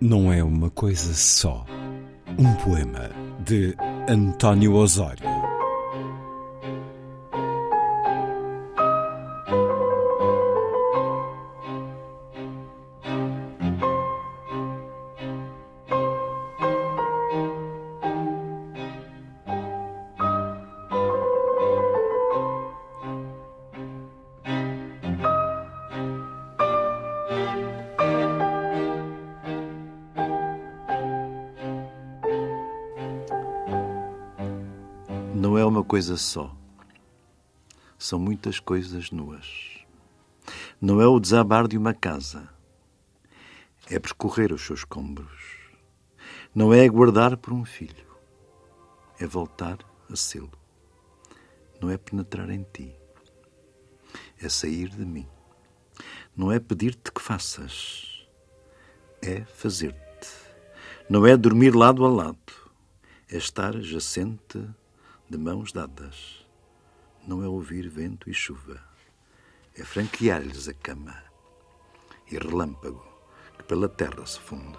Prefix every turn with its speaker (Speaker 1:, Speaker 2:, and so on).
Speaker 1: Não é uma coisa só. Um poema de António Osório.
Speaker 2: Não é uma coisa só. São muitas coisas nuas. Não é o desabar de uma casa. É percorrer os seus escombros. Não é aguardar por um filho. É voltar a sê-lo. Não é penetrar em ti. É sair de mim. Não é pedir-te que faças. É fazer-te. Não é dormir lado a lado. É estar jacente de mãos dadas. Não é ouvir vento e chuva, é franquear-lhes a cama e relâmpago que pela terra se funde.